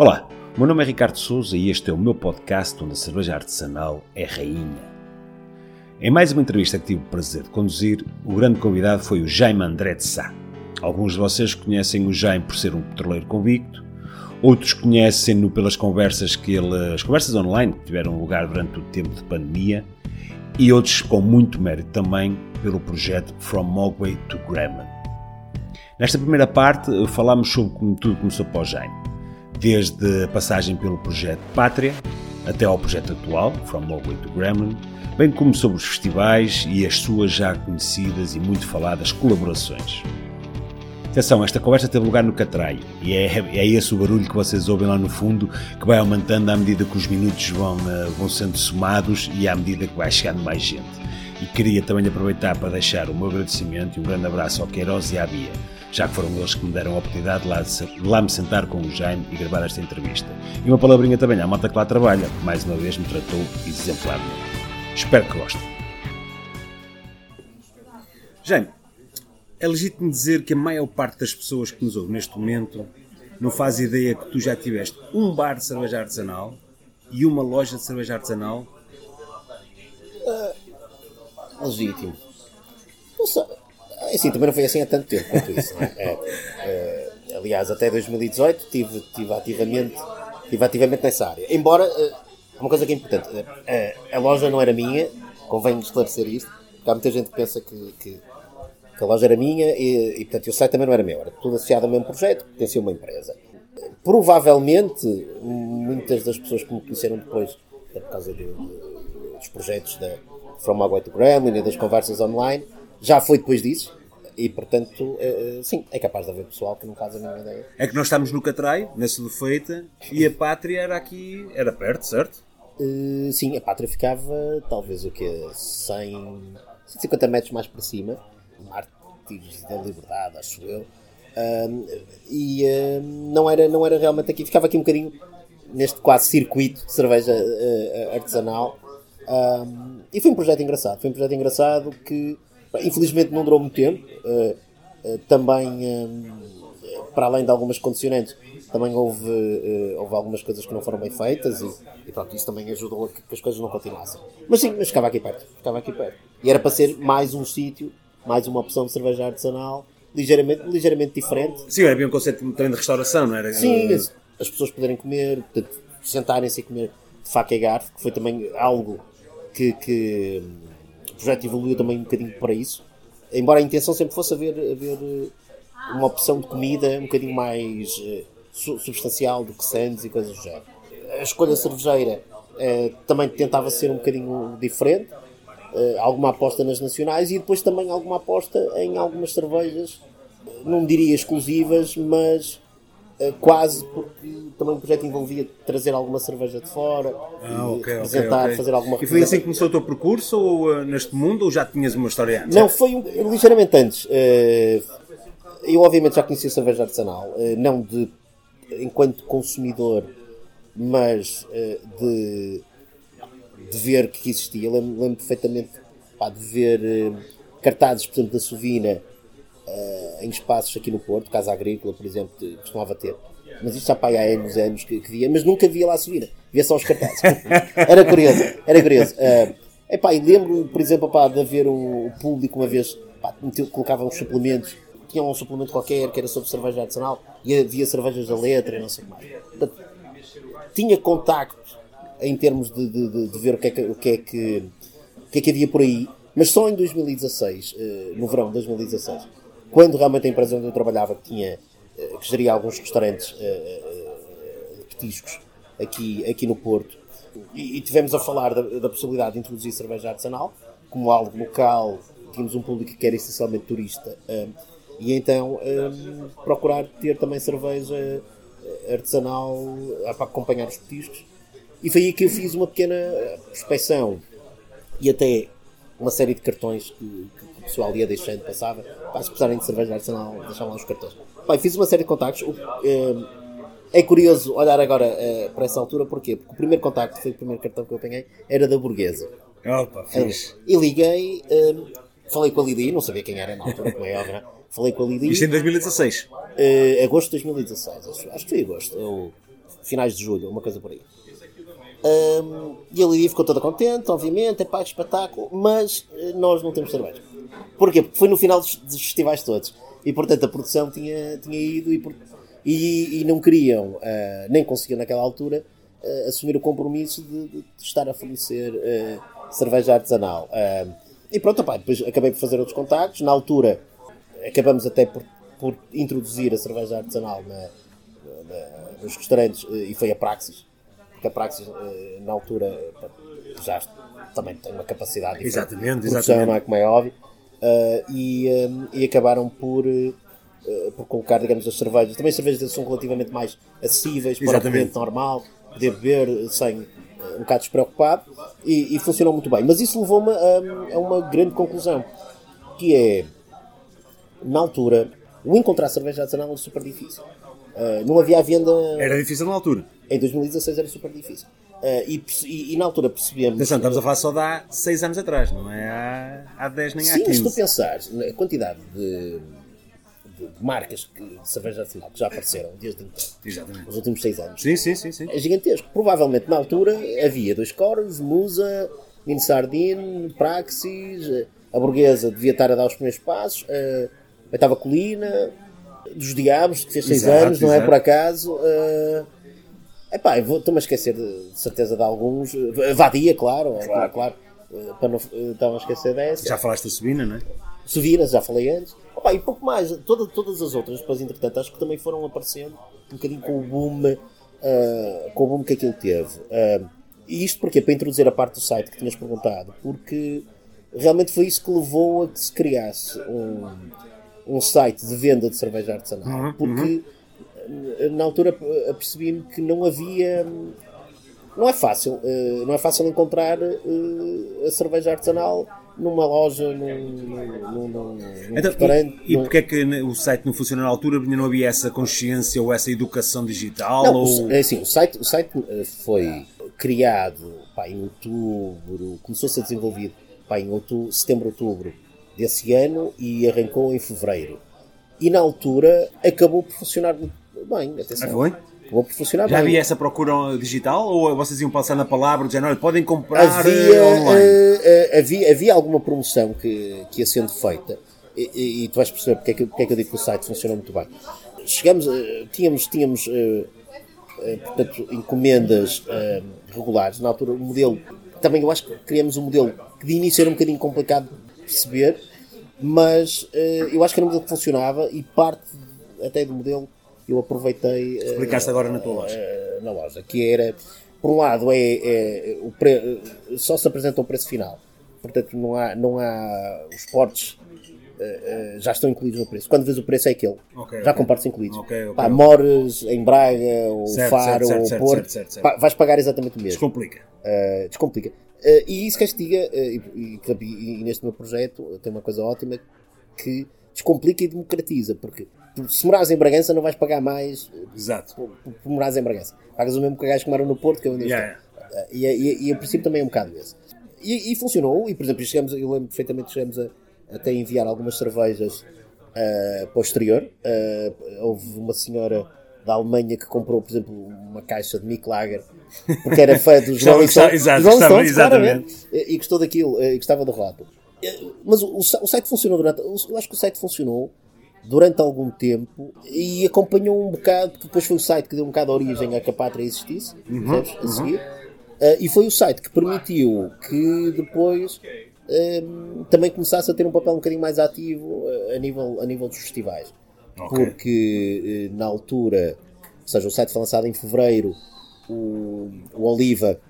Olá, meu nome é Ricardo Souza e este é o meu podcast onde a cerveja artesanal é rainha. Em mais uma entrevista que tive o prazer de conduzir, o grande convidado foi o Jaime André de Sá. Alguns de vocês conhecem o Jaime por ser um petroleiro convicto, outros conhecem-no pelas conversas que ele, as conversas online que tiveram lugar durante o tempo de pandemia, e outros com muito mérito também pelo projeto From Mogwai to Gremlin. Nesta primeira parte falámos sobre como tudo começou para o Jaime desde a passagem pelo projeto Pátria até ao projeto atual, From Mowgli to Gremlin, bem como sobre os festivais e as suas já conhecidas e muito faladas colaborações. Atenção, esta conversa teve lugar no Catraio e é, é esse o barulho que vocês ouvem lá no fundo que vai aumentando à medida que os minutos vão, uh, vão sendo somados e à medida que vai chegando mais gente. E queria também aproveitar para deixar o meu agradecimento e um grande abraço ao Queiroz e à Bia, já que foram eles que me deram a oportunidade de lá, de lá me sentar com o Jaime e gravar esta entrevista. E uma palavrinha também à malta que lá trabalha, que mais uma vez me tratou exemplarmente. Espero que gostem. Jaime, é legítimo dizer que a maior parte das pessoas que nos ouvem neste momento não faz ideia que tu já tiveste um bar de cerveja artesanal e uma loja de cerveja artesanal? Uh, legítimo. Não sei. É assim, também não foi assim há tanto tempo quanto isso, não é? é, é aliás, até 2018 tive, tive, ativamente, tive ativamente nessa área. Embora, é, uma coisa que é importante, é, a loja não era minha, convém esclarecer isto, porque há muita gente que pensa que, que, que a loja era minha e, e, portanto, o site também não era meu, era tudo associado ao mesmo projeto, pertencia a uma empresa. Provavelmente, muitas das pessoas que me conheceram depois, por causa de, de, dos projetos da From Agua to Gremlin e das conversas online, já foi depois disso. E, portanto, uh, sim, é capaz de haver pessoal que não faz a mínima ideia. É que nós estamos no Catrai, na Sudofeita, e a Pátria era aqui, era perto, certo? Uh, sim, a Pátria ficava talvez o quê? 100, 150 metros mais para cima, Mártires da Liberdade, acho eu. Uh, e uh, não, era, não era realmente aqui, ficava aqui um bocadinho neste quase circuito de cerveja artesanal. e foi um projeto engraçado, foi um projeto engraçado que Infelizmente não durou muito tempo. Uh, uh, também, uh, para além de algumas condicionantes, também houve, houve algumas coisas que não foram bem feitas e, e pronto, isso também ajudou a que, que, as coisas não continuassem. Mas sim, mas ficava aqui perto. Ficava aqui perto. E era para ser mais um sítio, mais uma opção de cerveja artesanal, ligeiramente, ligeiramente diferente. Sim, era bem um conceito também de restauração, não era? Sim, as, as pessoas poderem comer, sentarem-se e comer de faca e garfo, que foi também algo que, que projeto evoluiu também um bocadinho para isso. Embora a intenção sempre fosse haver, haver eh, uma opção de comida um bocadinho mais uh, substancial do que sandes e coisas do género. A escolha cervejeira uh, também tentava ser um bocadinho diferente, alguma aposta nas nacionais e depois também alguma aposta em algumas cervejas, não diria exclusivas, mas eh, quase porque também o projeto envolvia trazer alguma cerveja de fora, ah, okay, apresentar, okay, okay. fazer alguma E foi assim que começou o teu percurso ou, uh, neste mundo ou já tinhas uma história antes? Não, foi um, ligeiramente antes. Uh, eu obviamente já conhecia cerveja artesanal, uh, não de enquanto consumidor, mas de, de ver que existia. Lembro, lembro perfeitamente pá, de ver cartazes, por exemplo, da Sovina uh, em espaços aqui no Porto, Casa Agrícola, por exemplo, costumava ter. Mas isto já pá, há anos, anos que, que via, mas nunca via lá subir, via só os cartazes. era curioso, era curioso. Uh, epá, e lembro, por exemplo, pá, de haver um público uma vez, pá, colocava uns suplementos, tinha um suplemento qualquer que era sobre cerveja adicional e havia cervejas da letra e não sei o que mais. Portanto, tinha contacto em termos de, de, de, de ver o que, é que, o, que é que, o que é que havia por aí, mas só em 2016, uh, no verão de 2016, quando realmente a empresa onde eu trabalhava tinha, eh, que geria alguns restaurantes uh, petiscos aqui, aqui no Porto, e, e tivemos a falar da, da, possibilidade de introduzir cerveja artesanal como algo local, tínhamos um público que era essencialmente turista, e então procurar ter também cerveja artesanal para acompanhar os petiscos. E foi aí que eu fiz uma pequena prospeção e até uma série de cartões que, que pessoal ia deixando, passava. Pá, se precisarem de cerveja artesanal, deixavam lá os cartões. Pá, fiz uma série de contactos. O, é, é curioso olhar agora é, para essa altura, porquê? Porque o primeiro contacto, foi o primeiro cartão que eu apanhei, era da burguesa. Opa, fixe. E liguei, um, falei com a Lili, não sabia quem era na altura, como é óbvio, não? Falei com a Lili. Isto em 2016? Uh, agosto de 2016, acho, acho que foi agosto. Eu finais de julho, uma coisa por aí. Um, e a Lidia ficou toda contente, obviamente, é pá, espetáculo, mas nós não temos cerveja. Porquê? Porque foi no final dos, dos, festivais todos. E portanto a produção tinha, tinha ido e, e, e não queriam, uh, nem conseguiam naquela altura, uh, assumir o compromisso de, de, estar a fornecer cerveja artesanal. e pronto, opá, depois acabei por fazer outros contactos. Na altura acabamos até por, por introduzir a cerveja artesanal na, na, nos restaurantes e foi a Praxis porque a Praxis, na altura, já também tem uma capacidade de exatamente, produção, exatamente. não é como é óbvio, uh, e, um, e acabaram por, uh, por colocar, digamos, as cervejas. Também as cervejas são relativamente mais acessíveis para exatamente. o cliente normal, poder beber sem um bocado despreocupado, e, e funcionou muito bem. Mas isso levou-me a, a uma grande conclusão, que é, na altura, o encontrar cerveja artesanal é super difícil. Uh, não havia venda. Era difícil na altura. Em 2016 era super difícil. Uh, e, e, e, na altura percebemos. Atenção, estamos a falar só de há 6 anos atrás, não é há, há 10 nem Sim, há 15. Sim, se tu pensares na quantidade de, de, marcas que, de cerveja artesanal que já apareceram desde então, Exatamente. nos últimos 6 anos, sim, sim, sim, sim. é gigantesco. Provavelmente na altura havia dois coros, Musa, Mini Sardine, Praxis, a burguesa devia estar a dar os primeiros passos, a, a Estava Colina dos Diabos, que fez 6 anos, não é por acaso. Uh, epá, estou-me a esquecer de, de, certeza de alguns. Vadia, claro, claro. claro uh, para não estava a esquecer dessa. Já falaste da Subina, não é? Subina, já falei antes. Opa, e pouco mais, toda, todas as outras, depois, entretanto, acho que também foram aparecendo um bocadinho com o boom, uh, com o boom que aquilo teve. Uh, e isto porque Para introduzir a parte do site que tinhas perguntado, porque realmente foi isso que levou a que se criasse um um site de venda de cerveja artesanal, uhum, porque uhum. Na altura apercebi-me que não havia. Não é fácil, eh, não é fácil encontrar eh, a cerveja artesanal numa loja, num, num, num, então, restaurante. E, e porque é que o site não funcionou na altura? Porque não havia essa consciência ou essa educação digital? Não, ou... é assim, o site, o site foi criado pá, em outubro, começou a ser desenvolvido pá, em outubro, setembro, outubro desse ano e arrancou em fevereiro. E na altura acabou por funcionar muito bem. Atenção. Ah, foi? Por funcionar Já bem. havia essa procura digital ou vocês iam passar na palavra dizendo, olha, podem comprar havia, eh, online? Uh, uh, havia, havia alguma promoção que, que ia sendo feita e, e, e tu vais perceber porque é, que, porque é que eu digo que o site funciona muito bem. Chegamos, uh, tínhamos, tínhamos portanto, encomendas regulares. Na altura, o modelo, também eu acho que criamos um modelo que de início era um bocadinho complicado de perceber, mas uh, eu acho que era um modelo que funcionava e parte até do modelo eu aproveitei. Uh, Explicaste agora na tua loja. Uh, na loja, que era, por um lado, é, é o pre, só se apresenta o preço final, portanto não há, não há os portes. Uh, já estão incluídos no preço. Quando vês o preço é aquele. Okay, já okay. com partes incluídos. Okay, okay, Pá, Mores em Braga, ou certo, Faro, certo, ou Porto, pá, vais pagar exatamente o mesmo. Descomplica. Uh, descomplica. Uh, e isso castiga, uh, e, e, e, neste meu projeto tem uma coisa ótima que descomplica e democratiza, porque se morares em Bragança não vais pagar mais Exato. Por, por, por morares em Bragança. Pagas o mesmo que gajos que moram no Porto, que é onde yeah, yeah. Uh, e, e, e, o princípio também é um bocado esse. E, funcionou, e por exemplo, chegamos, eu lembro perfeitamente que chegamos a, até enviar algumas cervejas para o exterior. houve uma senhora da Alemanha que comprou, por exemplo, uma caixa de Mick Lager porque era fã dos Rolling Stones, exatamente. e gostou daquilo, e gostava do relato. Mas o, o, site funcionou durante. Eu acho que o site funcionou durante algum tempo e acompanhou um bocado, porque depois foi o site que deu um bocado a origem a que a pátria existisse, uhum, a uhum. seguir. Uh, e foi o site que permitiu que depois um, também começasse a ter um papel um bocadinho mais ativo uh, a, nível, a nível dos festivais. Okay. Porque uh, na altura, ou seja, o site foi lançado em fevereiro o, o Oliva,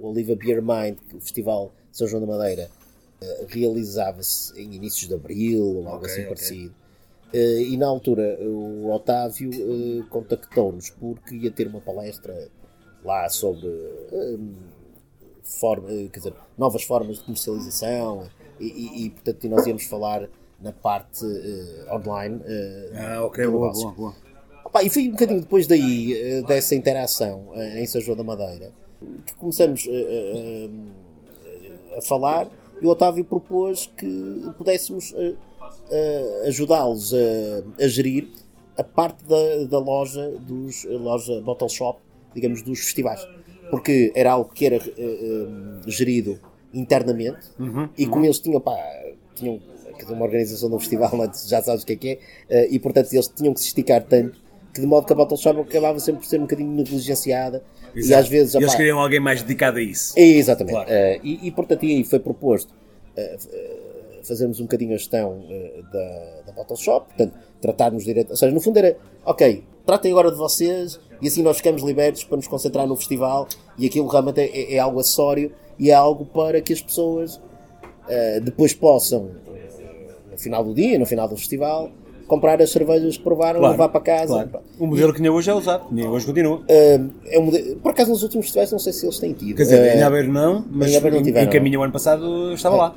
o Oliva Beer Mind, o Festival de São João da Madeira, uh, realizava-se em inícios de abril ou algo okay, assim okay. parecido. Uh, e na altura o Otávio uh, contactou-nos porque ia ter uma palestra lá sobre forma, quer dizer, novas formas de comercialização e, e, e, portanto nós íamos falar na parte online. ah, ok, boa, boa, boa. Opa, e foi um bocadinho depois daí, eh, dessa interação eh, em São João da Madeira, que começamos a falar e o Otávio propôs que pudéssemos eh, ajudá-los a, a, gerir a parte da, da loja dos loja Bottle Shop digamos, dos festivais. Porque era algo que era eh, eh, gerido internamente Uhum, e como eles tinham, pá, tinham uma organização de um festival, é? já sabes o que é que é, eh, e portanto eles tinham que se esticar tanto que de modo que a Bottle Shop acabava sempre por ser um bocadinho negligenciada e Exato. às vezes... Eles queriam alguém mais dedicado a isso. é, Exatamente. Claro. Eh, e, e, portanto, e aí foi proposto eh, fazermos um bocadinho a gestão eh, da, da Bottle Shop, portanto, tratarmos direto. Ou seja, no fundo era, ok, tratem agora de vocês e assim nós ficamos libertos para nos concentrar no festival e aquilo realmente é, é- é algo acessório e é algo para que as pessoas eh, depois possam, eh, no final do dia, no final do festival, comprar as cervejas que provaram, Claro, levar para casa. claro. O modelo que ainda hoje é usado, nem hoje continua. Eh, é um mode- por acaso nos últimos festivais não sei se eles têm tido. Quer dizer, Eh, em Aveiro não, mas em Aveiro não em, tiveram, em caminho o ano passado estava lá.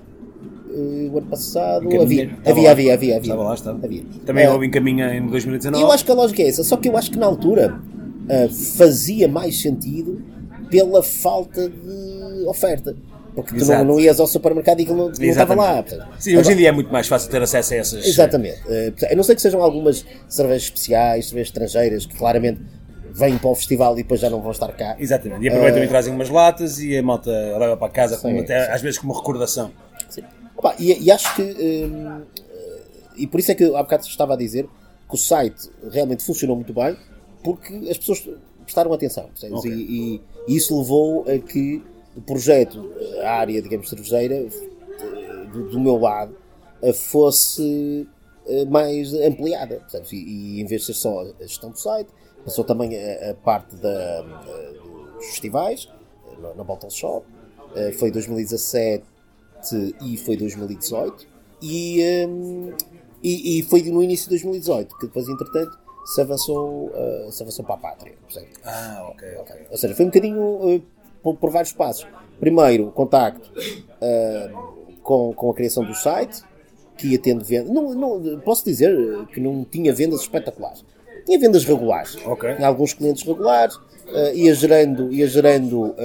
Eh, o ano passado havia, havia, lá. havia, havia, havia. Estava lá, estava. Havia. Também houve em caminho em 2019. Eu acho que a lógica é essa, só que eu acho que na altura eh, fazia mais sentido pela falta de oferta. Porque tu não, não ias ao supermercado e aquilo não, não estava lá. Sim, hoje em dia é muito mais fácil ter acesso a essas. Exatamente. Portanto, a não ser que sejam algumas cervejas especiais, cervejas estrangeiras, que claramente vêm para o festival e depois já não vão estar cá. Exatamente. E aproveitam e trazem umas latas e a malta leva para casa, Sim, até, às vezes como recordação. Sim. Opa, e, e acho que. hum, e por isso é que há bocado estava a dizer que o site realmente funcionou muito bem porque as pessoas prestaram atenção. percebes? Ok. E, e- isso levou a que o projeto, a área, digamos, cervejeira, eh, do, do meu lado, eh, fosse eh, mais ampliada. E, e em vez de ser só a gestão do site, passou também a, a parte da, eh, dos festivais, eh, na, Bottle Shop. Eh, Foi 2017 e foi 2018 e, hum, e, e foi no início de 2018 que depois entretanto se avançou, uh, se avançou para a pátria percebe? Ah, ok, ok. ou seja, foi um bocadinho uh, por, por vários passos primeiro, contacto uh, com, com a criação do site que ia tendo vendas não, não, posso dizer que não tinha vendas espetaculares tinha vendas regulares Ok. tinha alguns clientes regulares uh, ia gerando, ia gerando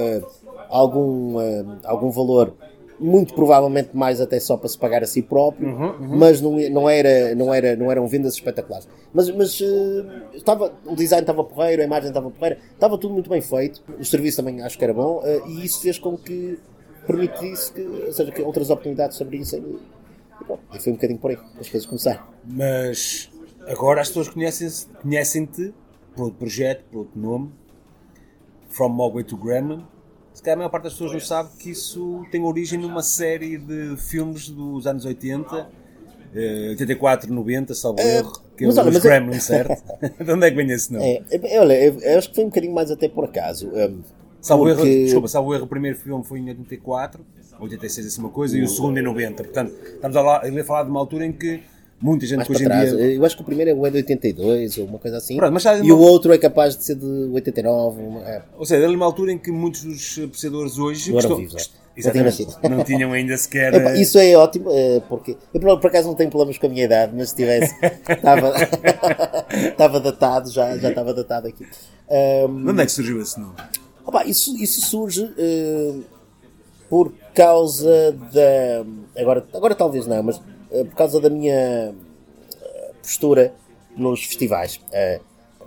algum, algum valor muito provavelmente mais até só para se pagar a si próprio, mas não, não, era, não, era, não eram vendas espetaculares. Mas, mas uh, estava, o design estava porreiro, a imagem estava porreira, estava tudo muito bem feito, o serviço também acho que era bom, uh, e isso fez com que permitisse que, ou seja, que outras oportunidades se abrissem. E, e foi um bocadinho por aí que as coisas começaram. Mas agora as pessoas conhecem-te por outro projeto, por outro nome, From Mogwai to Gremlin. Calhar a maior parte das pessoas não sabe que isso tem origem numa série de filmes dos anos 80, eh, 84, 90, salvo erro, que é mas os olha, mas é- Gremlin, certo? de onde é que vem esse nome? É, é, olha, eu, acho que foi um bocadinho mais até por acaso. um, Salvo erro, porque- desculpa, salvo erro, o primeiro filme foi em 84, 86 assim uma coisa, e o segundo em 90. Portanto, estamos a, lá, a falar de uma altura em que muita gente mais que hoje em dia... Eu acho que o primeiro é o de 82 ou uma coisa assim. Pronto, e uma- o outro é capaz de ser de 89. uma- é. Ou seja, era uma altura em que muitos dos apreciadores hoje Não eram vivos, Exatamente, não tinham ainda sequer. Epá, eh, isso é ótimo, eh, porque eu por, acaso não tenho problemas com a minha idade, mas se tivesse, estava, estava datado, já, já estava datado aqui. De onde é que surgiu esse nome? Opa, isso, isso surge eh, por causa da. Agora, agora talvez não, mas eh, por causa da minha eh, postura nos festivais. Eh,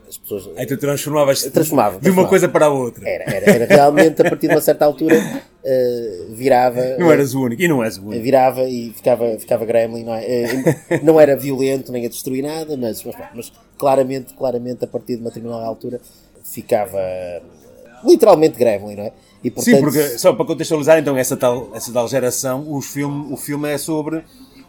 as pessoas. Aí tu transformavas Transformava, de uma coisa para a outra. Era, era, era realmente a partir de uma certa altura eh, virava. Não eras o único. E não és o único. virava e ficava, ficava gremlin, não é? Eh, Não era violento nem a destruir nada, mas, mas, mas claramente, claramente, a partir de uma determinada altura, ficava eh, literalmente gremlin, não é? E, portanto, Sim, porque só para contextualizar então essa tal, essa tal geração, os filme, o filme é sobre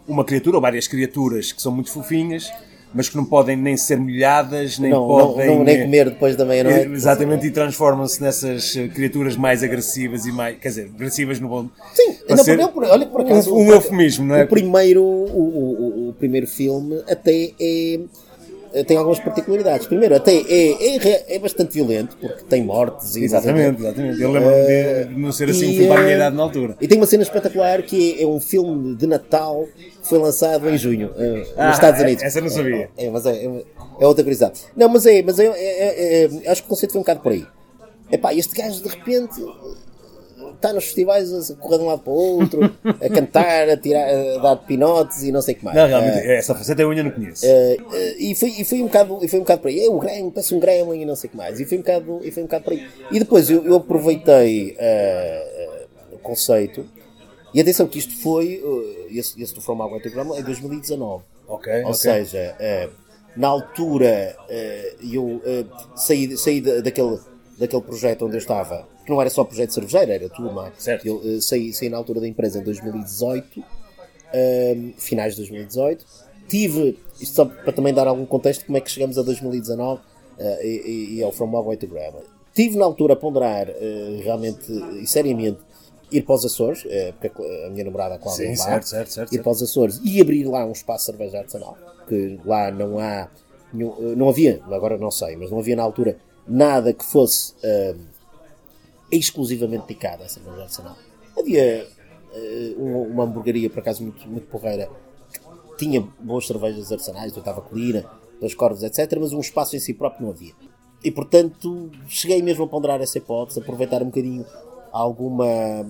uma criatura ou várias criaturas que são muito fofinhas, mas que não podem nem ser molhadas, nem não, não, podem. não, nem eh, comer depois da meia-noite. Exatamente, e transformam-se nessas eh, criaturas mais agressivas e mais. Quer dizer, agressivas no bom. Sim, não, ser não, olha por acaso. um, um eufemismo, não é? O primeiro, o, o- o primeiro filme até é. Tem algumas particularidades. Primeiro, até é, é, re- é bastante violento, porque tem mortes e Exatamente, exatamente. Eu lembro-me de, não ser assim um filme para a minha eh, idade na altura. E tem uma cena espetacular que é, é um filme de Natal que foi lançado em junho eh, Ah, nos Estados Unidos. essa eu não sabia. É, mas é, é, é outra curiosidade. Não, mas é, mas é, é- é- é- acho que o conceito foi um bocado por aí. Epá, este gajo de repente está nos festivais a correr de um lado para o outro, a cantar, a, tirar, a dar pinotes e não sei o que mais. Não, realmente, uh, essa faceta eu ainda não conheço. Uh, e, foi, e, foi um bocado, e foi um bocado para aí. É, o Gremlin, parece um Gremlin e não sei o que mais. E foi um bocado, e foi um bocado para aí. E depois eu, eu aproveitei o conceito. E atenção que isto foi, esse, esse do From Agua Gremlin, em 2019. Ok, Ou okay. seja, na altura eu saí, saí daquele daquele projeto onde eu estava, que não era só projeto cervejeiro, era tudo mais. Certo. Eu uh, saí, saí na altura da empresa em 2018, uh, finais de 2018. Tive, isto só para também dar algum contexto, como é que chegamos a 2019 uh, e, e ao From Mogwai to Grammar. Tive na altura a ponderar uh, realmente e seriamente ir para os Açores, porque a minha namorada, Cláudia, Sim, lá, certo, certo, certo, ir para os Açores e abrir lá um espaço de cerveja artesanal, que lá não há, não havia, agora não sei, mas não havia na altura nada que fosse uh, exclusivamente dedicado a cerveja artesanal. Havia uh, uma, uma hamburgueria, por acaso, muito, muito porreira, que tinha boas cervejas artesanais, do Tava Colina, das Corvos, etc., mas um espaço em si próprio não havia. E, portanto, cheguei mesmo a ponderar essa hipótese, aproveitar um bocadinho alguma,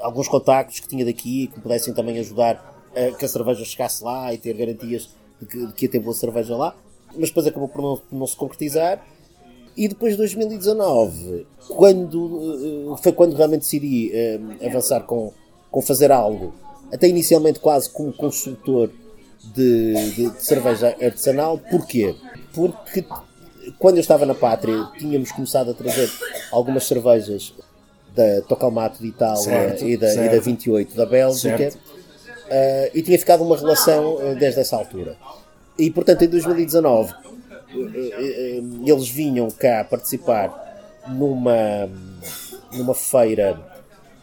alguns contactos que tinha daqui, que me pudessem também ajudar a que a cerveja chegasse lá e ter garantias de que, de que ia ter boa cerveja lá. Mas depois acabou por não, por não se concretizar e depois de 2019, quando, foi quando realmente decidi uh, avançar com, com fazer algo, até inicialmente quase como consultor de, de, de, cerveja artesanal. Porquê? Porque quando eu estava na pátria tínhamos começado a trazer algumas cervejas da Tocalmato de Itália certo, e, da, e, da, 28 da Bélgica uh, e tinha ficado uma relação uh, desde essa altura. E portanto em 2019 eles vinham cá participar numa, numa feira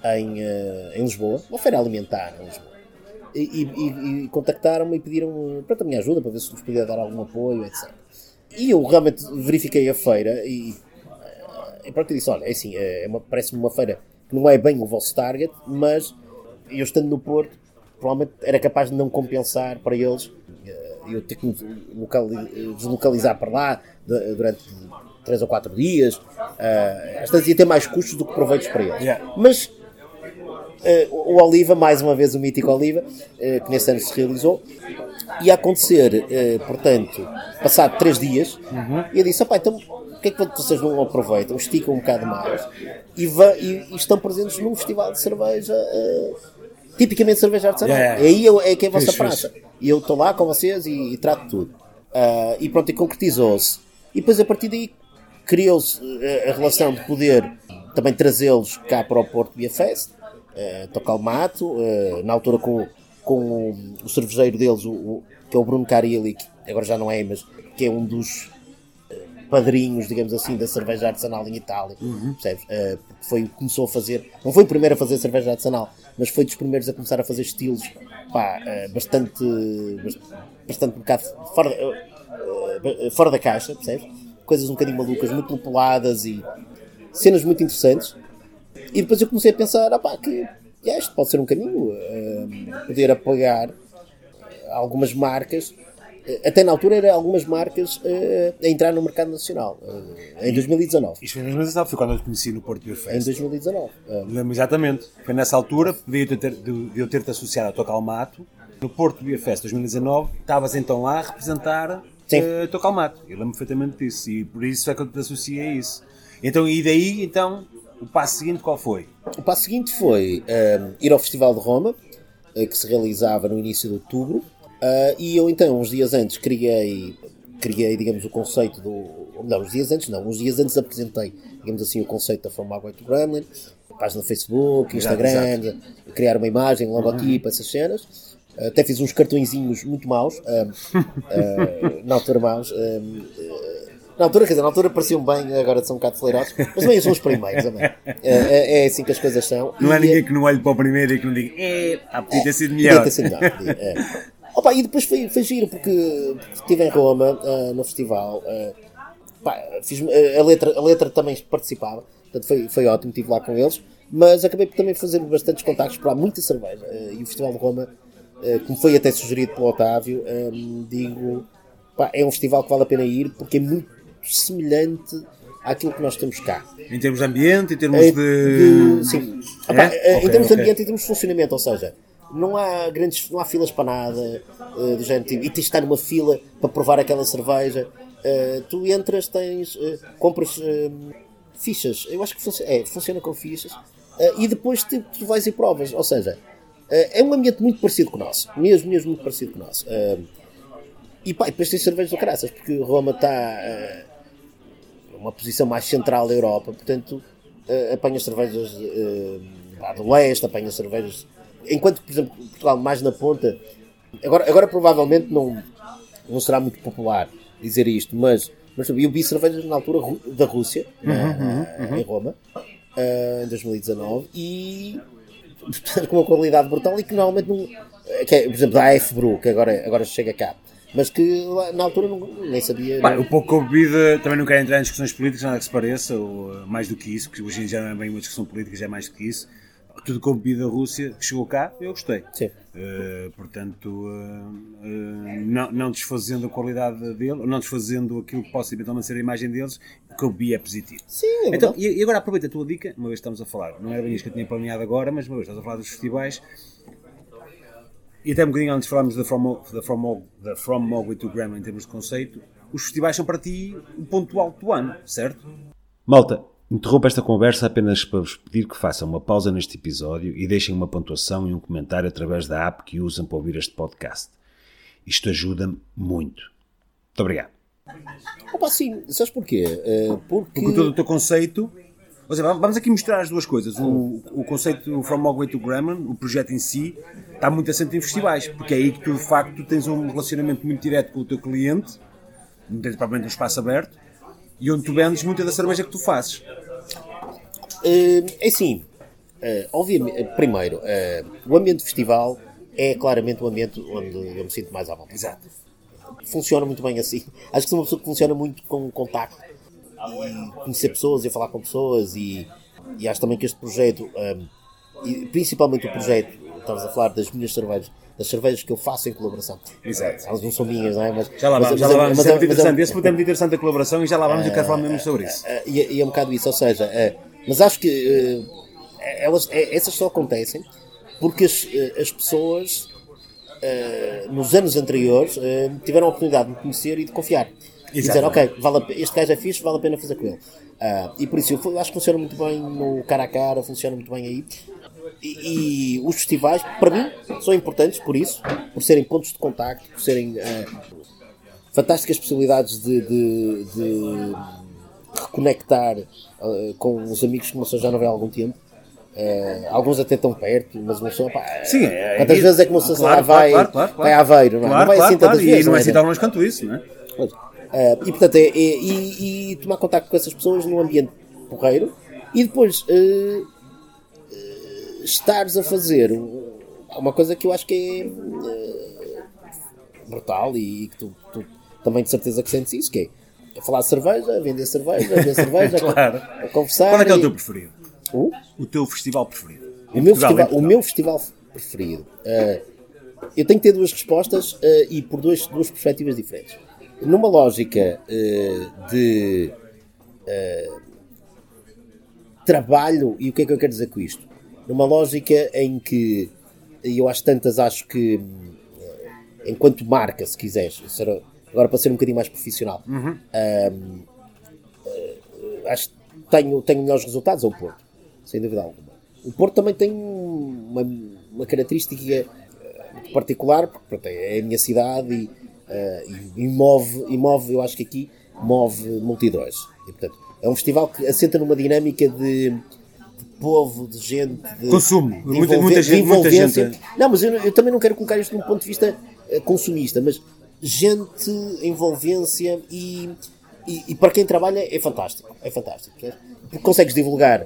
em, eh, em Lisboa, uma feira alimentar em Lisboa. E, e, e contactaram-me e pediram para a minha ajuda, para ver se nos podia dar algum apoio, etc. E eu realmente verifiquei a feira e, eh, e pronto, disse: olha, é assim, é parece-me uma feira que não é bem o vosso target, mas eu estando no Porto, provavelmente era capaz de não compensar para eles eu ter que me deslocalizar para lá durante 3 ou 4 dias. Uh, às vezes ia ter mais custos do que proveitos para eles. Yeah. Mas uh, o Oliva, mais uma vez o mítico Oliva, uh, que nesse ano se realizou, ia acontecer, portanto, passado 3 dias, uhum. e eu disse: opá, então porque é que vocês não aproveitam, esticam um bocado mais e, e, e estão presentes num festival de cerveja, tipicamente cerveja artesanal? Yeah, yeah. Aí é, é que é a vossa praça e eu estou lá com vocês e, e trato tudo. Uh, e pronto, e concretizou-se. E depois a partir daí criou-se uh, a relação de poder também trazê-los cá para o Porto Beer Fest, uh, tocar o mato, uh, na altura com, com o, o cervejeiro deles, o, o, que é o Bruno Carilli, que agora já não é, mas que é um dos padrinhos, digamos assim, da cerveja artesanal em Itália, uhum. percebes? Uh, foi, começou a fazer, não foi o primeiro a fazer cerveja artesanal, mas foi dos primeiros a começar a fazer estilos pá, uh, bastante, bastante um bocado fora, uh, fora da caixa, percebes? Coisas um bocadinho malucas, muito lupuladas e cenas muito interessantes. E depois eu comecei a pensar, ah, pá, que yeah, isto pode ser um caminho, poder apoiar algumas marcas até na altura eram algumas marcas uh, a entrar no mercado nacional, uh, em 2019. Isto foi em 2019, foi quando eu te conheci no Porto Beer Fest. Em 2019. Uh, Lembro exatamente. Foi nessa altura, de eu ter, de eu ter-te associado ao Tocalmato, no Porto Beer Fest 2019, estavas então lá a representar uh, Tocalmato. Eu lembro perfeitamente disso e por isso é que eu te associei a isso. Então, e daí, então, o passo seguinte qual foi? O passo seguinte foi ir ao Festival de Roma, que se realizava no início de outubro, Uh, e eu então, uns dias antes, criei, criei, digamos, o conceito do. Não, uns dias antes não, uns dias antes apresentei, digamos assim, o conceito da From Magway to Gremlin, página no Facebook, Instagram, exato, exato. criar uma imagem, um logotipo, uhum. essas cenas. Uh, até fiz uns cartõezinhos muito maus, uh, na altura maus. na altura, quer dizer, na altura pareciam bem, agora são um bocado acelerados, mas também são os primeiros, é, é, é assim que as coisas são. Não há ninguém que não olhe para o primeiro e que não diga, é, podia ter sido melhor. Podia ter sido melhor. Opa, e depois foi, foi giro, porque estive em Roma, uh, no festival, uh, pá, fiz, uh, a, letra, a letra também participava, portanto foi, foi ótimo, estive lá com eles, mas acabei por também fazer bastantes contactos para muita cerveja, e o Festival de Roma, como foi até sugerido pelo Otávio, digo, pá, é um festival que vale a pena ir, porque é muito semelhante àquilo que nós temos cá. Em termos de ambiente, em termos Eh, de. de- sim. É? Epá, eh, Ok, em termos de ok. ambiente, em termos de funcionamento, ou seja, não há grandes, não há filas para nada eh, do género tipo, e tens de estar numa fila para provar aquela cerveja. Eh, tu entras, tens, eh, compras fichas, eu acho que funci- é, funciona com fichas, e depois tu, tu vais e provas, ou seja, é um ambiente muito parecido com o nosso, mesmo, mesmo muito parecido com o nosso. E pá, e depois tens cervejas do caraças, porque Roma está numa posição mais central da Europa, portanto eh, apanha cervejas do leste, apanha cervejas. Enquanto, por exemplo, Portugal mais na ponta, agora, agora provavelmente não, não será muito popular dizer isto, mas, mas eu vi cervejas na altura da Rússia, na- em Roma, eh, em 2019, e com uma qualidade brutal e que normalmente não. Que é, por exemplo, da AF Brew, que agora, agora chega cá. Mas que lá, na altura não, nem sabia. Pá, o pouco que eu bebida, também não quero entrar em discussões políticas, nada que se pareça, ou uh, mais do que isso, porque hoje em dia não é bem uma discussão política, já é mais do que isso. Tudo que eu bebi da Rússia, que chegou cá, eu gostei. Sim. Uh, portanto, uh, uh, não, não desfazendo a qualidade dele, não desfazendo aquilo que possa eventualmente ser a imagem deles, o que eu bebi é positivo. Sim, é Então, verdade. e e agora aproveita a tua dica, uma vez que estamos a falar, não era bem isto que eu tinha planeado agora, mas uma vez estamos a falar dos festivais, e até um bocadinho antes de falarmos da From, da From, da From Mogwai to Gremlin em termos de conceito, os festivais são para ti o ponto alto do ano, certo? Malta, interrompo esta conversa apenas para vos pedir que façam uma pausa neste episódio e deixem uma pontuação e um comentário através da app que usam para ouvir este podcast. Isto ajuda-me muito. Muito obrigado. Opa, sim, sabes porquê? Eh, porque. Porque todo o teu conceito. Ou seja, vamos aqui misturar as duas coisas. O, o conceito do From Mogwai to Gremlin, o projeto em si, está muito assente em festivais, porque é aí que tu, de facto, tens um relacionamento muito direto com o teu cliente, não tens propriamente um espaço aberto, e onde tu vendes muita da cerveja que tu fazes. Eh, é assim, eh, obviamente, eh, primeiro, eh, o ambiente de festival é claramente o ambiente onde eu me sinto mais à vontade. Exato. Funciona muito bem assim. Acho que sou uma pessoa que funciona muito com contacto e conhecer pessoas e falar com pessoas e, e acho também que este projeto, e principalmente o projeto, estavas a falar das minhas cervejas, das cervejas que eu faço em colaboração. Exato. Elas não são minhas, não é? Mas, Já lá mas- vamos, já mas- lá vamos. mas- Isso é muito mas- interessante. Esse ponto é muito interessante a colaboração e já lá vamos e eu quero falar mesmo sobre isso. Uh, e, e é um bocado isso, ou seja, uh, mas acho que uh, elas, eh, essas só acontecem porque as, as pessoas uh, nos anos anteriores uh, tiveram a oportunidade de me conhecer e de confiar. E dizer, ok, vale a este gajo é fixe, vale a pena fazer com ele. Uh, e por isso eu acho que funciona muito bem no cara a cara, funciona muito bem aí. E, e os festivais, para mim, são importantes por isso, por serem pontos de contacto, por serem fantásticas possibilidades de, de- de reconectar uh, com os amigos que uma pessoa já não vê há algum tempo. Uh, alguns até tão perto, mas uma pessoa, pá, Sim, é- quantas é- vezes é que uma pessoa claro, vai, claro, claro, vai a Aveiro, não é? Não vai assim tantas vezes. E não é é? assim tão longe quanto isso, não é? Pois. Ah, e portanto, é, é- e, e tomar contacto com essas pessoas num ambiente porreiro e depois ah, ah, estares a fazer um- uma coisa que eu acho que é ah, brutal e que tu, tu também de certeza que sentes isso, que é falar de cerveja, vender cerveja, vender cerveja, Claro. a conversar. Qual é que é o teu preferido? Uh? O teu festival preferido? O meu, Portugal, festival, o meu festival preferido. eh, eu tenho que ter duas respostas eh, e por dois, duas perspectivas diferentes. Numa lógica eh, de trabalho, e o que é que eu quero dizer com isto? Numa lógica em que, eu acho tantas, acho que enquanto marca, se quiseres, agora para ser um bocadinho mais profissional, hum, eh, acho que tenho, tenho melhores resultados ao Porto, sem dúvida alguma. O Porto também tem uma, uma característica eh, particular, porque pronto, é a minha cidade e, eh, e- move, e move, eu acho que aqui move multidões. E, portanto, é um festival que assenta numa dinâmica de, de povo, de gente, de Consumo. de Muita- muita gente- muita gente- Não, mas eu, eu também não quero colocar isto num ponto de vista consumista, mas gente, envolvência e, e, e para quem trabalha é fantástico. É fantástico. Porque consegues divulgar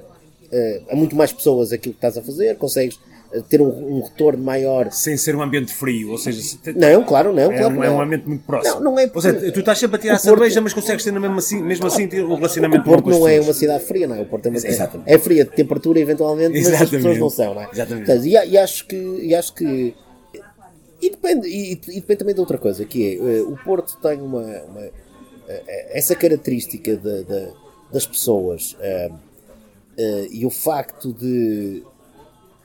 eh, a muito mais pessoas aquilo que estás a fazer, consegues eh, ter um, um retorno maior. Sem ser um ambiente frio, ou seja, se te- Não, claro, não. é, claro um, que é não. um ambiente muito próximo. Não, não é Ou seja, tu estás sempre a tirar Porto- cerveja, mas consegues ter mesmo assim, mesmo assim ter um relacionamento O Porto não é uma cidade fria, não é? O Porto é, uma, Exatamente. é fria de temperatura, eventualmente, mas as Exatamente. pessoas não são, não é? Exatamente. Portanto, e, a- e acho que. E acho que e depende, e, e depende também de outra coisa, que é eh, o Porto tem uma, uma, eh, essa característica da, da, das pessoas uh, uh, e o facto de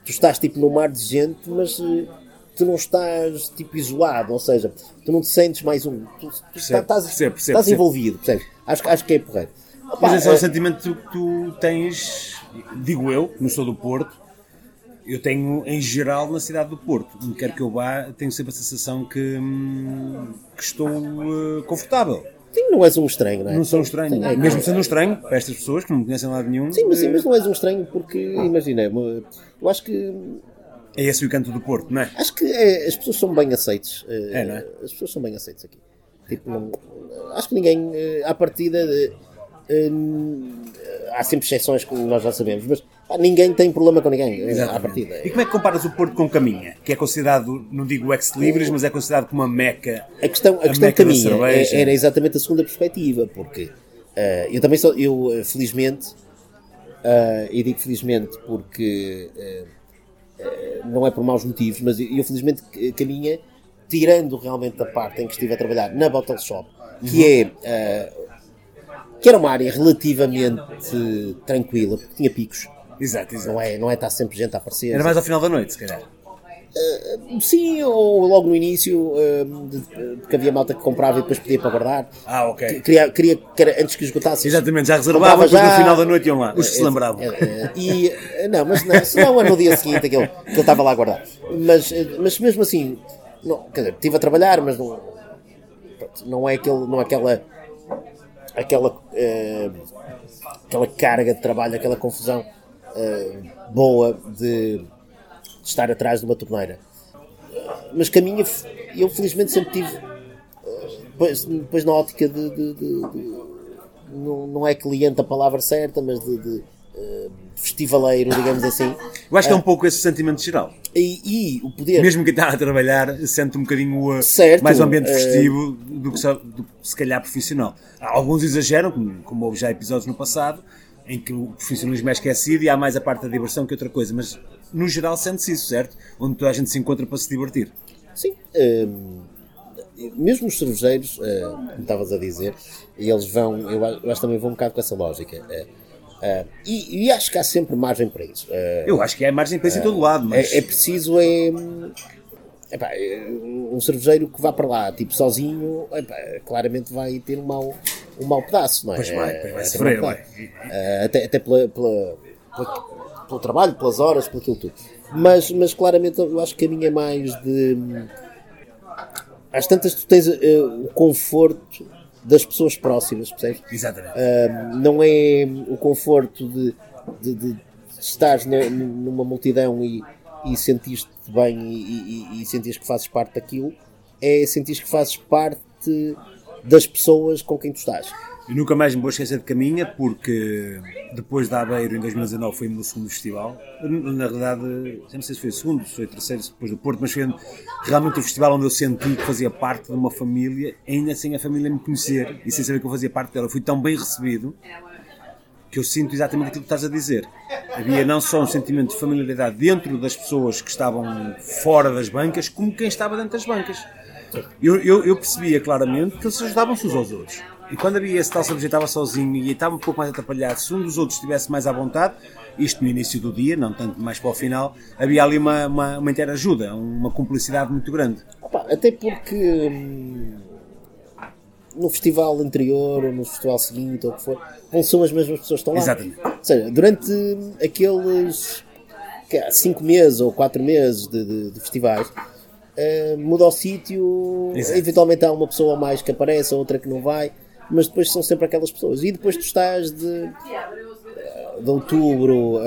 tu estás tipo no mar de gente, mas uh, tu não estás tipo isolado, ou seja, tu não te sentes mais um, tu, tu Percebo, estás, percebo, percebo, estás envolvido, percebes? Acho, acho que é porreiro. Opa, Mas esse é eh, sentimento que tu tens, digo eu, não sou do Porto, eu tenho em geral na cidade do Porto. Onde quer que eu vá, tenho sempre a sensação que, hum, que estou eh, confortável. sim, não és um estranho, não é? Não sou um estranho. Sim, é- Mesmo sendo um estranho, para estas pessoas que não me conhecem de lado nenhum, Sim, mas, sim, eh, mas não és um estranho porque, imagina, eu acho que é esse o encanto do Porto, não é? Acho que é, as pessoas são bem aceites. eh, É, não é? As pessoas são bem aceites aqui. Tipo, não- acho que ninguém, eh, à partida, eh, eh, há sempre exceções, como nós já sabemos, mas pá, ninguém tem problema com ninguém, à Exatamente. partida. E como é que comparas o Porto com Caminha? Que é considerado, não digo ex-libris, mas é considerado como uma meca. A questão, a A questão da caminha é- era exatamente a segunda perspectiva, porque eh, eu também sou, eu eh, felizmente, eh, e digo felizmente porque eh, não é por maus motivos, mas eu, eu felizmente caminha, tirando realmente a parte em que estive a trabalhar na Bottle Shop, que é eh, que era uma área relativamente tranquila, porque tinha picos, Exato, exato. não é, não é estar sempre gente a aparecer. Era mais ao final da noite, se calhar. Sim, ou logo no início, eh, de- porque havia malta que comprava e depois pedia para guardar. Ah, ok. Queria, queria que era antes que esgotasse. Exatamente, já reservava, depois no já- final da noite iam lá. Os que se É, lembravam. é, é, e, eh, não, mas não, senão é no dia seguinte aquele, que ele estava lá a guardar. Mas, mas mesmo assim, não, quer dizer, estive a trabalhar, mas não, não é, aquele, não é aquela, aquela, aquela carga de trabalho, aquela confusão eh, boa de, de estar atrás de uma torneira. Mas caminha, eu felizmente sempre tive, eh, depois, depois na ótica de- de- de- não, não é cliente a palavra certa, mas de, eh, festivaleiro, digamos assim. Eu acho que é um pouco esse sentimento geral. E, e o poder. Mesmo quem está a trabalhar sente um bocadinho uh, Certo, mais o ambiente eh, festivo do, que só- do se calhar profissional. Alguns exageram, como, como houve já episódios no passado, em que o profissionalismo é esquecido e há mais a parte da diversão que outra coisa, mas no geral sente-se isso, certo? Onde toda a gente se encontra para se divertir. Sim. hum, mesmo os cervejeiros, eh, como estavas a dizer, eles vão. Eu, a- eu acho também vão um bocado com essa lógica. eh, eh, e, e acho que há sempre margem para isso. eh, Eu acho que há margem para isso em todo lado, mas É, é preciso é, epá, é, um cervejeiro que vá para lá, tipo sozinho, epá, claramente vai ter um mau, um mau pedaço, não é? Pois vai, É, pois vai é sofrer, vai. Eh, até, até pela, pela- pela- pelo trabalho, pelas horas, por aquilo tudo. Mas, mas claramente eu acho que a minha é mais de. Às tantas tu tens eh, o conforto das pessoas próximas, percebes? Exatamente. Uh, não é o conforto de, de, de estares numa multidão e, e sentiste bem e, e, e sentires que fazes parte daquilo, é sentir que fazes parte das pessoas com quem tu estás. Eu nunca mais me vou esquecer de Caminha, porque depois da Aveiro, em 2019, foi o meu segundo festival. Na verdade, não sei se foi o segundo, se foi o terceiro, depois do Porto, mas foi realmente o festival onde eu senti que fazia parte de uma família, ainda sem a família me conhecer e sem saber que eu fazia parte dela. Fui tão bem recebido que eu sinto exatamente aquilo que estás a dizer. Havia não só um sentimento de familiaridade dentro das pessoas que estavam fora das bancas, como quem estava dentro das bancas. Eu, eu, eu percebia claramente que eles ajudavam-se uns aos outros. E quando havia esse tal cervejeiro estava sozinho e estava um pouco mais atrapalhado, se um dos outros estivesse mais à vontade, isto no início do dia, não tanto mais para o final, havia ali uma, uma, uma inteira ajuda, uma cumplicidade muito grande. Opa, até porque hum, no festival anterior ou no festival seguinte ou o que for, não são as mesmas pessoas que estão lá. Exatamente. Ou seja, durante aqueles 5 meses ou 4 meses de, de- de festivais, eh, muda o sítio, eventualmente há uma pessoa a mais que aparece, outra que não vai, mas depois são sempre aquelas pessoas. E depois tu estás de, de outubro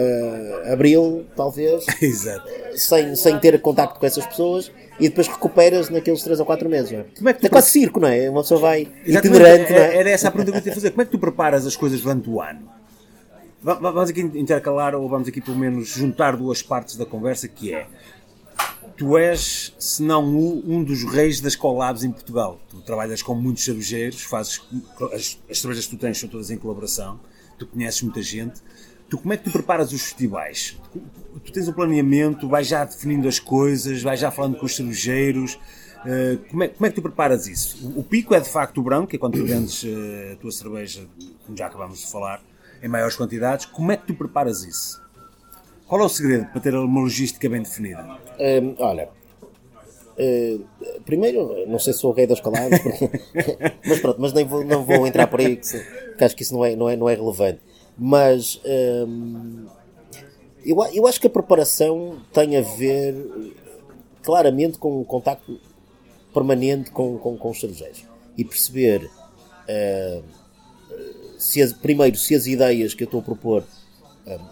a abril, talvez, Exato. sem, sem ter contacto com essas pessoas e depois recuperas naqueles 3 ou 4 meses. Não é? Como é que é quase circo, não é? Uma pessoa vai Exatamente, itinerante, não era, é? era essa a pergunta que eu ia fazer. Como é que tu preparas as coisas durante o ano? Va- va- Vamos aqui intercalar, ou vamos aqui pelo menos juntar duas partes da conversa, que é tu és, se não o- um dos reis das collabs em Portugal. Tu trabalhas com muitos cervejeiros, fazes as, as cervejas que tu tens são todas em colaboração, tu conheces muita gente. Tu como é que tu preparas os festivais? Tu, tu tens um planeamento, vais já definindo as coisas, vais já falando com os cervejeiros, Uh, como, é, como é que tu preparas isso? O, o pico é de facto o branco, que é quando tu vendes uh, a tua cerveja, como já acabamos de falar, em maiores quantidades. Como é que tu preparas isso? Qual é o segredo para ter uma logística bem definida? Um, olha, uh, primeiro, não sei se sou o rei das caladas, mas pronto, mas nem vou, não vou entrar por aí, porque acho que isso não é, não é, não é relevante. Mas um, eu, eu acho que a preparação tem a ver claramente com um contacto permanente com, com, com os cervejeiros e perceber uh, se as, primeiro se as ideias que eu estou a propor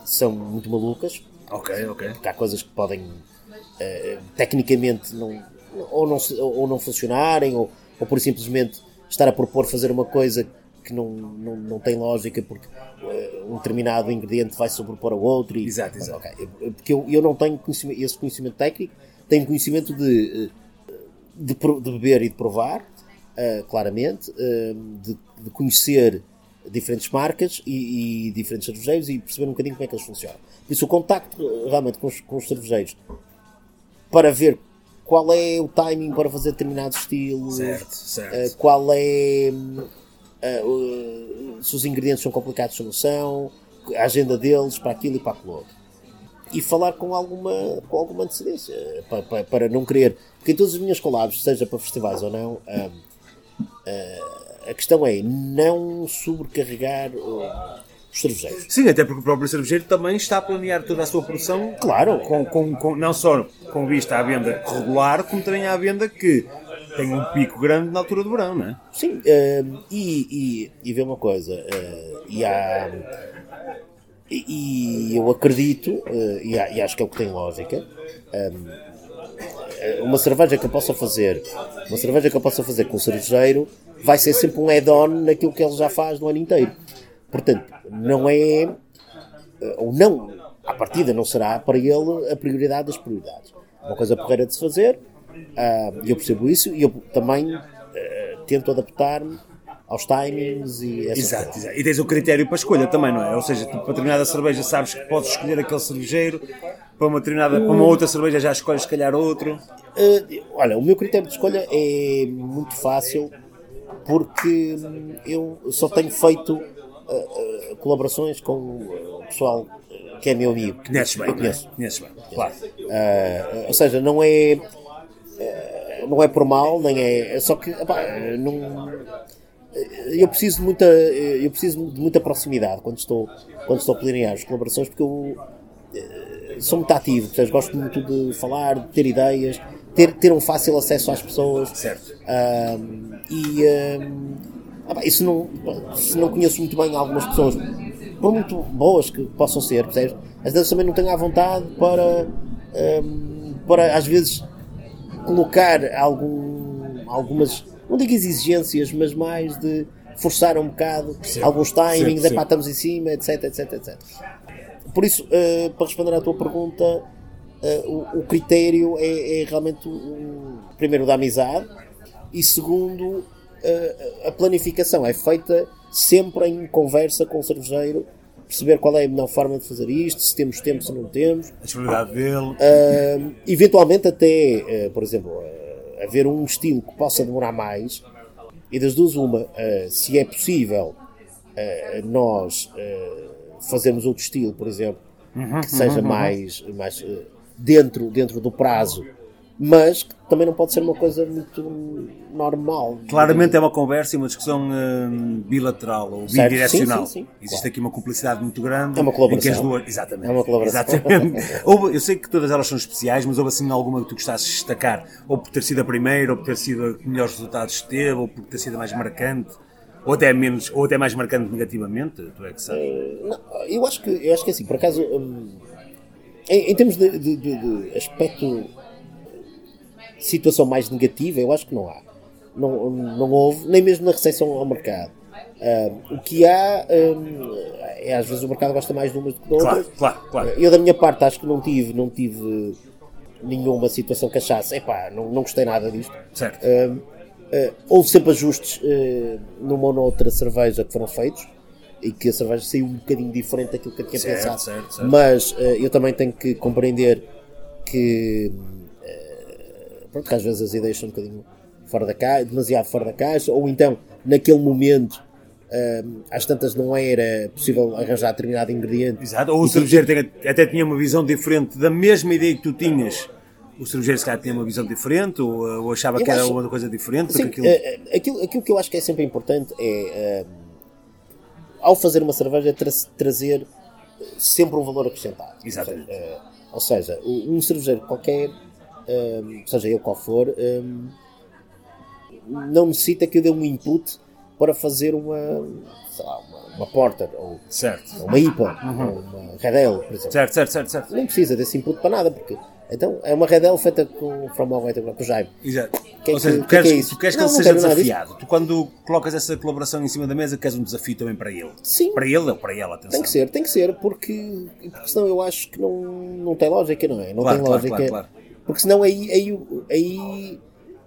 são muito malucas ok, ok porque há coisas que podem uh, tecnicamente não, ou, não, ou não funcionarem ou, ou por simplesmente estar a propor fazer uma coisa que não, não, não tem lógica porque uh, um determinado ingrediente vai sobrepor ao outro. E, exato, exato. Okay. Porque eu, eu não tenho conhecimento, esse conhecimento técnico, tenho conhecimento de, eh, de, de beber e de provar, uh, claramente, uh, de, de, conhecer diferentes marcas e, e, diferentes cervejeiros e perceber um bocadinho como é que eles funcionam. Por isso, o contacto realmente com os, com os cervejeios para ver qual é o timing para fazer determinados estilos, certo, certo. qual é uh, se os ingredientes são complicados ou não são, a agenda deles para aquilo e para aquilo outro. E falar com alguma, com alguma antecedência, para, para, para não querer. Porque em todas as minhas collabs, seja para festivais ou não, uh, a questão é não sobrecarregar os cervejeiros. Sim, até porque o próprio cervejeiro também está a planear toda a sua produção. Claro. Com, com, com, não só com vista à venda regular, como também à venda que tem um pico grande na altura do verão, não é? Sim, uh, e, e, e vê uma coisa, uh, e há. E, eu acredito, uh, e, e, acho que é o que tem lógica, um, uma cerveja que eu possa fazer, uma cerveja que eu possa fazer com o cervejeiro, vai ser sempre um add-on naquilo que ele já faz no ano inteiro. Portanto, não é, ou não, à partida não será para ele a prioridade das prioridades. Uma coisa porreira de se fazer, Uh, eu percebo isso e eu também uh, tento adaptar-me aos timings e exato, exato, E tens o critério para escolha também, não é? Ou seja, para determinada cerveja sabes que podes escolher aquele cervejeiro, para uma, determinada, para uma outra cerveja já escolhes se calhar outro. Uh, olha, o meu critério de escolha é muito fácil porque eu só tenho feito uh, colaborações com o pessoal que é meu amigo. Conheces bem, eu conheço. É? Conheces bem, claro. ou seja, não é não é por mal, nem é. é só que não, eu preciso de muita eu preciso de muita proximidade quando estou quando estou a planear as colaborações porque eu eh, sou muito ativo, portanto, gosto muito de falar, de ter ideias, ter, ter um fácil acesso às pessoas. Certo. Um, e um, ah, isso não, se não conheço muito bem algumas pessoas, por muito boas que possam ser, percebes? Às vezes também não tenho a vontade para, um, para às vezes colocar algum, algumas, não digo exigências, mas mais de forçar um bocado sim, alguns timings, sim, sim. Epá, estamos em cima, etc, etc, etc. Por isso, uh, para responder à tua pergunta, o, o, critério é, é realmente, um, primeiro, da amizade e, segundo, uh, a planificação é feita sempre em conversa com o cervejeiro perceber qual é a melhor forma de fazer isto, se temos tempo, se não temos. A disponibilidade dele. Uh, eventualmente até, uh, por exemplo, uh, haver um estilo que possa demorar mais e das duas uma, se é possível nós fazermos outro estilo, por exemplo, uhum, que seja uhum, mais, uhum. mais dentro, dentro do prazo mas também não pode ser uma coisa muito normal. Claramente é uma conversa e uma discussão hum, bilateral ou bidirecional. Sim, sim, sim, Existe claro. aqui uma cumplicidade muito grande. É uma colaboração. Duas... Exatamente. É uma colaboração. Exatamente. houve, eu sei que todas elas são especiais, mas houve assim alguma que tu gostasses de destacar? Ou por ter sido a primeira, ou por ter sido a que melhores resultados teve, ou por ter sido a mais marcante? Ou até, menos, ou até mais marcante negativamente? Tu é que sabes? Não, eu, acho que, eu acho que é assim, por acaso, hum, em, em, termos de, de, de, de aspecto situação mais negativa, eu acho que não há. Não, não houve, nem mesmo na recepção ao mercado. Uh, o que há um, é às vezes o mercado gosta mais de umas do que de outras. Claro, claro, claro. Eu da minha parte acho que não tive, não tive nenhuma situação que achasse, epá, não, não gostei nada disto. Certo. Uh, houve sempre ajustes uh, numa ou noutra cerveja que foram feitos e que a cerveja saiu um bocadinho diferente daquilo que eu tinha certo, pensado. Certo, certo. Mas eu também tenho que compreender que pronto, que às vezes as ideias são um bocadinho fora da caixa, demasiado fora da caixa, ou então, naquele momento, um, às tantas não era possível arranjar determinado ingrediente. Exato, ou o cervejeiro até tinha uma visão diferente da mesma ideia que tu tinhas. O cervejeiro se calhar tinha uma visão diferente, ou, ou achava Eu que era acho- uma coisa diferente. Sim, aquilo... eh, eh, aquilo, aquilo que eu acho que é sempre importante é, um, ao fazer uma cerveja, tra- trazer sempre um valor acrescentado. Exatamente. Ou seja, eh, ou seja, um cervejeiro qualquer, um, seja ele qual for, um, não necessita que eu dê um input para fazer uma, sei lá, uma, uma porter, ou Certo. uma IPA, ou uma Red Ale, por exemplo. Certo, certo, certo, certo. Nem precisa desse input para nada, porque então é uma Red feita com From Away com o Jaime. Exato. Que é Ou seja, que- tu que é queres, que é tu queres que Não, ele não seja desafiado. Tu, quando colocas essa colaboração em cima da mesa, queres um desafio também para ele. Sim. Para ele ou para ela, atenção. Tem que ser, tem que ser, porque, porque senão eu acho que não, não tem lógica, não é? Não Claro, tem claro, lógica. claro, claro. Porque senão aí, aí, aí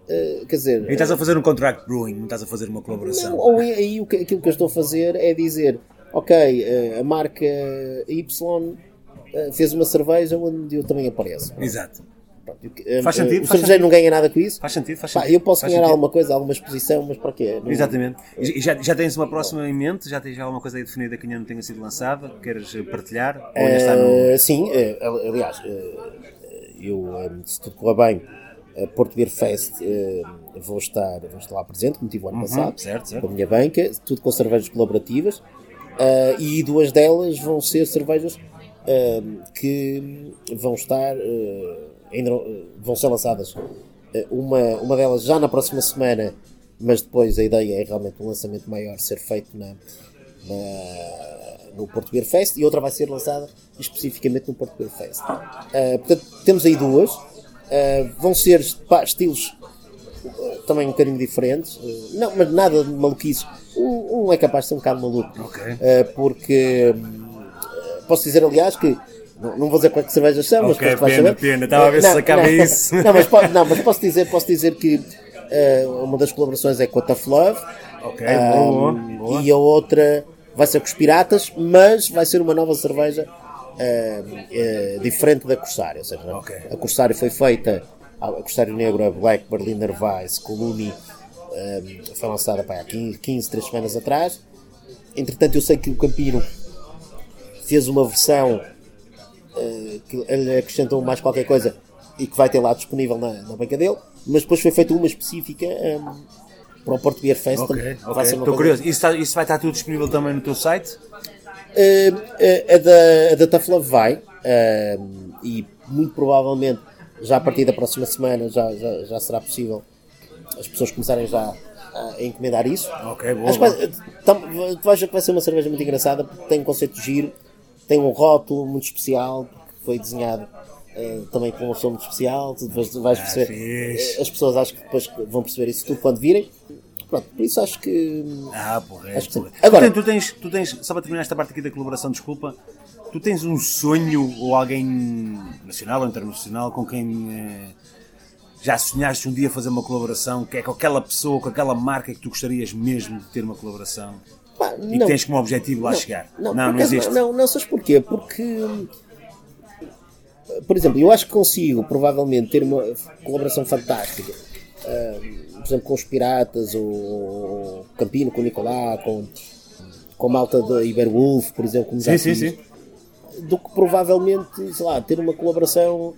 eh, quer dizer, Aí estás a fazer um contract brewing, não estás a fazer uma colaboração. não, ou aí, aí aquilo que eu estou a fazer é dizer, ok, eh, a marca Y eh, fez uma cerveja onde eu também apareço. Exato. Pronto, eu- eh, Faz eh, sentido, O faz cervejeiro não ganha nada com isso. Faz sentido, faz Pá, sentido. eu posso Faz ganhar sentido. alguma coisa, alguma exposição, mas para quê? Não- Exatamente. E já, já tens uma próxima em mente? Já tens alguma coisa aí definida que ainda não tenha sido lançada? Queres eh, partilhar? Ou ainda está no... Eh, sim, eh, ali- aliás, eh, eu, eh, se tudo correr bem, a Porto Beer Fest eh, vou, estar, vou estar lá presente, como tive o ano passado, Uhum, certo, certo. com a minha banca, tudo com cervejas colaborativas, eh, e duas delas vão ser cervejas eh, que vão estar, eh, ainda eh, vão ser lançadas. Eh, uma, uma delas já na próxima semana, mas depois a ideia é realmente um lançamento maior ser feito na, na- no Porto Beer Fest e outra vai ser lançada especificamente no Porto Beer Fest. Uh, portanto, temos aí duas. Uh, vão ser pá, estilos também um bocadinho diferentes. Não, mas nada de maluquice. Um, um é capaz de ser um bocado maluco. Ok. Uh, porque hum, posso dizer, aliás, que não, não vou dizer qual é que cervejas são, mas Ok, depois tu vais pena, pena. Estava a ver Uh, se não, sacava não. isso. Não, mas, não, mas posso dizer, posso dizer que uh, uma das colaborações é com a Tough Love. Ok, Ah, boa, boa. E a outra vai ser com os Piratas, mas vai ser uma nova cerveja ah, ah, diferente da Corsário. Ou seja, Ok. a Corsário foi feita, a Corsário Negro, a Black Berliner Weiss, Coluni, ah, foi lançada há 15, 15, 3 semanas atrás. Entretanto, eu sei que o Campino fez uma versão ah, que lhe acrescentou mais qualquer coisa e que vai ter lá disponível na, na banca dele, mas depois foi feita uma específica ah, para o Porto Beer Fest. Ok, também. ok. Vai ser uma Estou curioso. Isso, está- isso vai estar tudo disponível também no teu site? Uh, uh, a da, a da Tough Love vai uh, e muito provavelmente já a partir da próxima semana já, já, já será possível as pessoas começarem já a encomendar isso. Ok, boa, Acho que vai, tam- tu vais ver que vai ser uma cerveja muito engraçada porque tem um conceito giro, tem um rótulo muito especial, porque foi desenhado uh, também com um som muito especial. Tu depois vais perceber, fixe. as pessoas acho que depois vão perceber isso tudo quando virem. Pronto, por isso acho que Ah, porra. Acho que. Agora- tu, tens, tu, tens, tu tens, só para terminar esta parte aqui da colaboração, desculpa, tu tens um sonho ou alguém nacional ou internacional com quem eh, já sonhaste um dia fazer uma colaboração, que é com aquela pessoa, com aquela marca que tu gostarias mesmo de ter uma colaboração pá, e não. tens como objetivo lá chegar? Não, não, não existe. Não, não, sabes porquê? Porque, por exemplo, eu acho que consigo provavelmente ter uma colaboração fantástica, ah, por exemplo, com os Piratas, ou Campino, com o Nicolá, com, com a malta da Iberwolf, por exemplo, como já Sim, sim, fiz, sim. do que provavelmente, sei lá, ter uma colaboração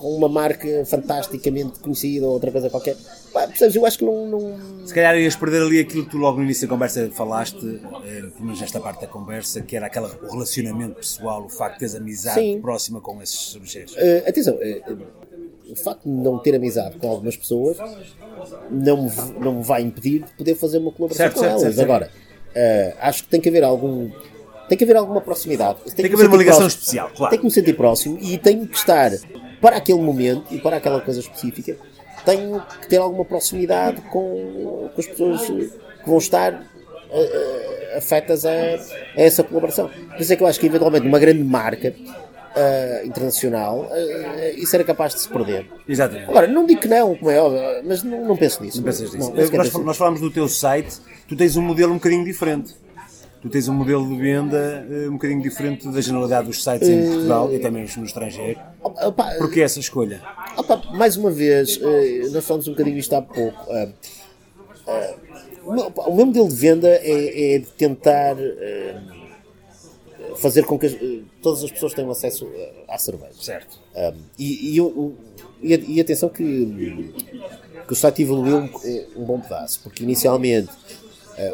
com uma marca fantasticamente conhecida ou outra coisa qualquer. Pá, percebes? Eu acho que não- não, Se calhar ias perder ali aquilo que tu logo no início da conversa falaste, eh, pelo menos nesta parte da conversa, que era aquela, o relacionamento pessoal, o facto de teres amizade Sim. próxima com esses cervejeiros. Uh, atenção, uh, uh, o facto de não ter amizade com algumas pessoas não me, não me vai impedir de poder fazer uma colaboração Certo, com certo, elas. certo. Agora, acho que tem que haver algum. Tem que haver alguma proximidade. Tem me que haver uma ligação próximo. especial, claro. Tem que me sentir próximo e tenho que estar para aquele momento e para aquela coisa específica. Tenho que ter alguma proximidade com, com as pessoas que vão estar uh, afetas a, a essa colaboração. Por isso é que eu acho que eventualmente uma grande marca uh, internacional uh, isso era capaz de se perder. Exatamente. Agora, não digo que não, como é óbvio, mas não, não penso nisso. Não pensas nisso. Não, nós, penso nós falámos do teu site, tu tens um modelo um bocadinho diferente. Tu tens um modelo de venda uh, um bocadinho diferente da generalidade dos sites em Portugal e até mesmo no estrangeiro. Opa, Porquê essa escolha? opa, mais uma vez, uh, nós falamos um bocadinho isto há pouco. Uh, o meu- modelo de venda é, é tentar fazer com que as- todas as pessoas tenham acesso à cerveja. Certo. E, e, e, atenção que, que o site evoluiu um, bom pedaço, porque inicialmente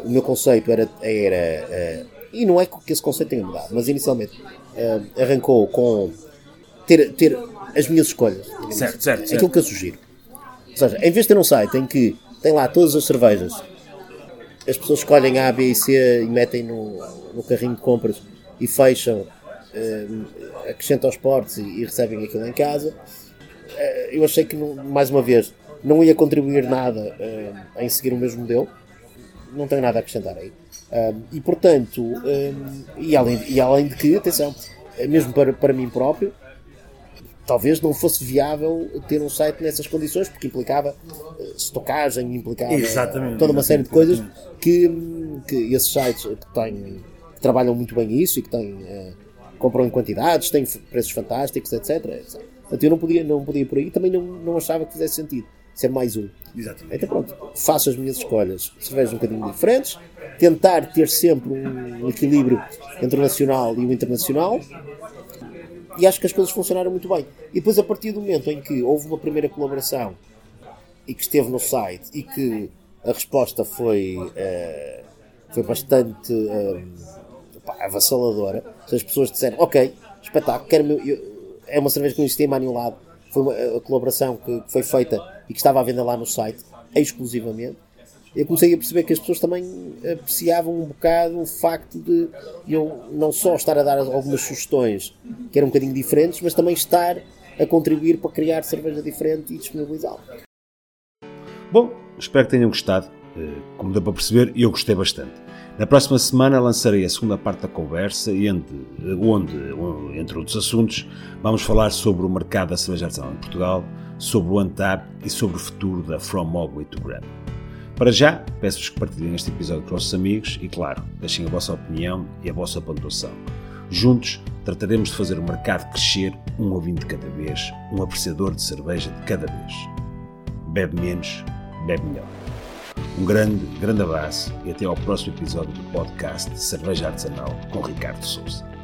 o meu conceito era, era uh, e não é que esse conceito tenha mudado, mas inicialmente uh, arrancou com ter, ter as minhas escolhas. digamos Certo, assim. certo, Aquilo certo. que eu sugiro. Ou seja, em vez de ter um site em que tem lá todas as cervejas, as pessoas escolhem A, B e C e metem no, no carrinho de compras e fecham, eh, acrescentam os portos e, e recebem aquilo em casa. Eh, eu achei que, não- mais uma vez, não ia contribuir nada eh, em seguir o mesmo modelo. Não tenho nada a acrescentar aí. Ah, e portanto, ah, e, além, e além de que, atenção, eh, mesmo para, para mim próprio, talvez não fosse viável ter um site nessas condições, porque implicava eh, estocagem, implicava Exatamente, toda uma série de coisas que, que esses sites que, têm, que trabalham muito bem isso e que têm, eh, compram em quantidades, têm preços fantásticos, etc. etc. Portanto, eu não podia, não podia ir por aí, também não, não achava que fizesse sentido ser mais um. Exatamente. Então pronto, faço as minhas escolhas, cervejas um bocadinho diferentes, tentar ter sempre um equilíbrio entre o nacional e o internacional, e acho que as coisas funcionaram muito bem. E depois, a partir do momento em que houve uma primeira colaboração e que esteve no site e que a resposta foi, eh, foi bastante eh, pá, avassaladora, se as pessoas disseram, ok, espetáculo, quero eu- é uma cerveja que não existia em mais nenhum lado, foi uma a colaboração que, que foi feita e que estava à venda lá no site, exclusivamente. Eu comecei a perceber que as pessoas também apreciavam um bocado o facto de eu não só estar a dar algumas sugestões que eram um bocadinho diferentes, mas também estar a contribuir para criar cerveja diferente e disponibilizá-la. Bom, espero que tenham gostado. Eh, Como deu para perceber, eu gostei bastante. Na próxima semana lançarei a segunda parte da conversa, onde, onde, entre outros assuntos, vamos falar sobre o mercado da cerveja artesanal em Portugal, sobre o Antap e sobre o futuro da From Mogwai to Gram. Para já, peço-vos que partilhem este episódio com os vossos amigos e, claro, deixem a vossa opinião e a vossa pontuação. Juntos, trataremos de fazer o mercado crescer um ouvinte de cada vez, um apreciador de cerveja de cada vez. Bebe menos, bebe melhor. Um grande, grande abraço e até ao próximo episódio do podcast Cerveja Artesanal com Ricardo Souza.